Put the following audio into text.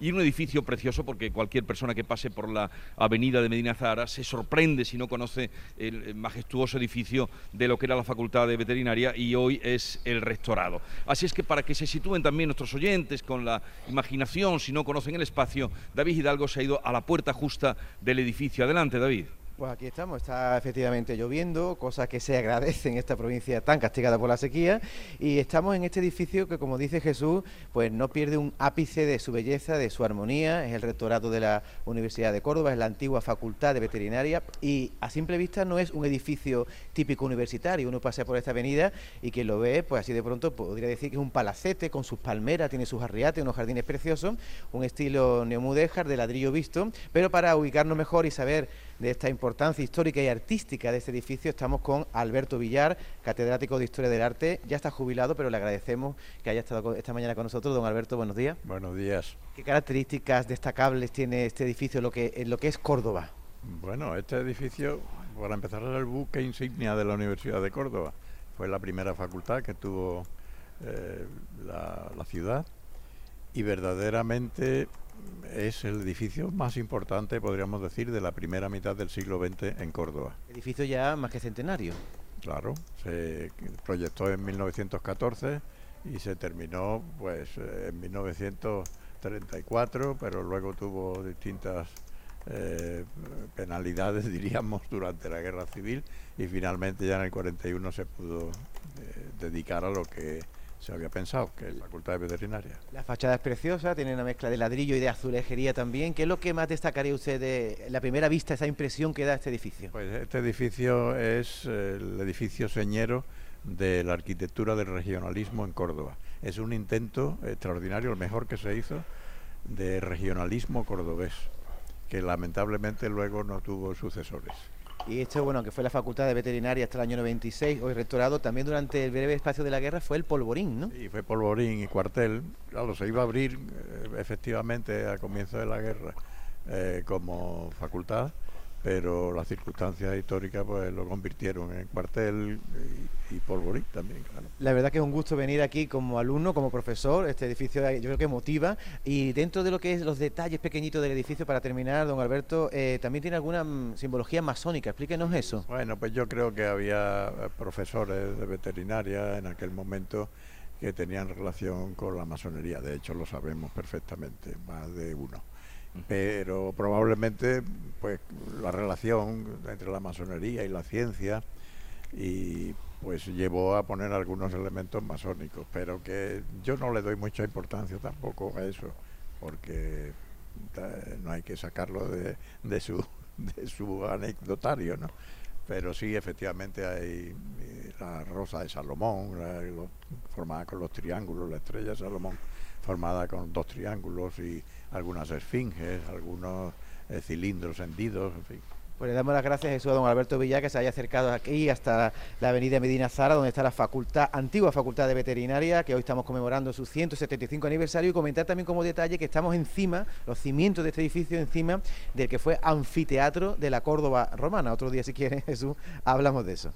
y un edificio precioso porque cualquier persona que pase por la avenida de Medina Zahara se sorprende si no conoce el majestuoso edificio de lo que era la Facultad de Veterinaria y hoy es el rectorado. Así es que para que se sitúen también nuestros oyentes con la imaginación, si no conocen el espacio, David Hidalgo se ha ido a la puerta justa del edificio. Adelante, David. Pues aquí estamos, está efectivamente lloviendo, cosa que se agradece en esta provincia tan castigada por la sequía, y estamos en este edificio que, como dice Jesús, pues no pierde un ápice de su belleza, de su armonía, es el rectorado de la Universidad de Córdoba, es la antigua Facultad de Veterinaria, y a simple vista no es un edificio típico universitario, uno pasa por esta avenida y quien lo ve, pues así de pronto podría decir que es un palacete con sus palmeras, tiene sus arriates, unos jardines preciosos, un estilo neomudéjar de ladrillo visto, pero para ubicarnos mejor y saber de esta importancia histórica y artística de este edificio. Estamos con Alberto Villar, catedrático de Historia del Arte. Ya está jubilado, pero le agradecemos que haya estado esta mañana con nosotros. Don Alberto, buenos días. Buenos días. ¿Qué características destacables tiene este edificio lo que, en lo que es Córdoba? Bueno, este edificio, para empezar, era el buque insignia de la Universidad de Córdoba. Fue la primera facultad que tuvo eh, la ciudad y verdaderamente es el edificio más importante, podríamos decir, de la primera mitad del siglo XX en Córdoba. Edificio ya más que centenario. Claro, se proyectó en 1914 y se terminó pues en 1934, pero luego tuvo distintas eh, penalidades, diríamos, durante la guerra civil y finalmente ya en el 41 se pudo eh, dedicar a lo que se había pensado, que es la Facultad de Veterinaria. La fachada es preciosa, tiene una mezcla de ladrillo y de azulejería también. ¿Qué es lo que más destacaría usted de la primera vista, esa impresión que da este edificio? Pues este edificio es el edificio señero de la arquitectura del regionalismo en Córdoba. Es un intento extraordinario, el mejor que se hizo, de regionalismo cordobés, que lamentablemente luego no tuvo sucesores. Y esto, bueno, que fue la Facultad de Veterinaria hasta el año 96, hoy rectorado, también durante el breve espacio de la guerra fue el polvorín, ¿no? Sí, fue polvorín y cuartel. Claro, se iba a abrir eh, efectivamente a comienzo de la guerra eh, como facultad, pero las circunstancias históricas pues lo convirtieron en cuartel y, polvorín también, claro. La verdad que es un gusto venir aquí como alumno, como profesor, este edificio yo creo que motiva. Y dentro de lo que es los detalles pequeñitos del edificio, para terminar, don Alberto, eh, también tiene alguna mm, simbología masónica, explíquenos eso. Bueno, pues yo creo que había eh, profesores de veterinaria en aquel momento que tenían relación con la masonería, de hecho lo sabemos perfectamente, más de uno. Pero probablemente pues la relación entre la masonería y la ciencia y pues llevó a poner algunos elementos masónicos, pero que yo no le doy mucha importancia tampoco a eso, porque no hay que sacarlo de, de su de su anecdotario, ¿no? Pero sí, efectivamente hay eh, la rosa de Salomón, formada con los triángulos, la estrella de Salomón, formada con dos triángulos y algunas esfinges, algunos eh, cilindros hendidos, en fin. Pues le damos las gracias Jesús a don Alberto Villa que se haya acercado aquí hasta la avenida Medina Zara, donde está la facultad, antigua facultad de veterinaria, que hoy estamos conmemorando su 175 aniversario, y comentar también como detalle que estamos encima, los cimientos de este edificio encima del que fue anfiteatro de la Córdoba romana. Otro día, si quiere, Jesús, hablamos de eso.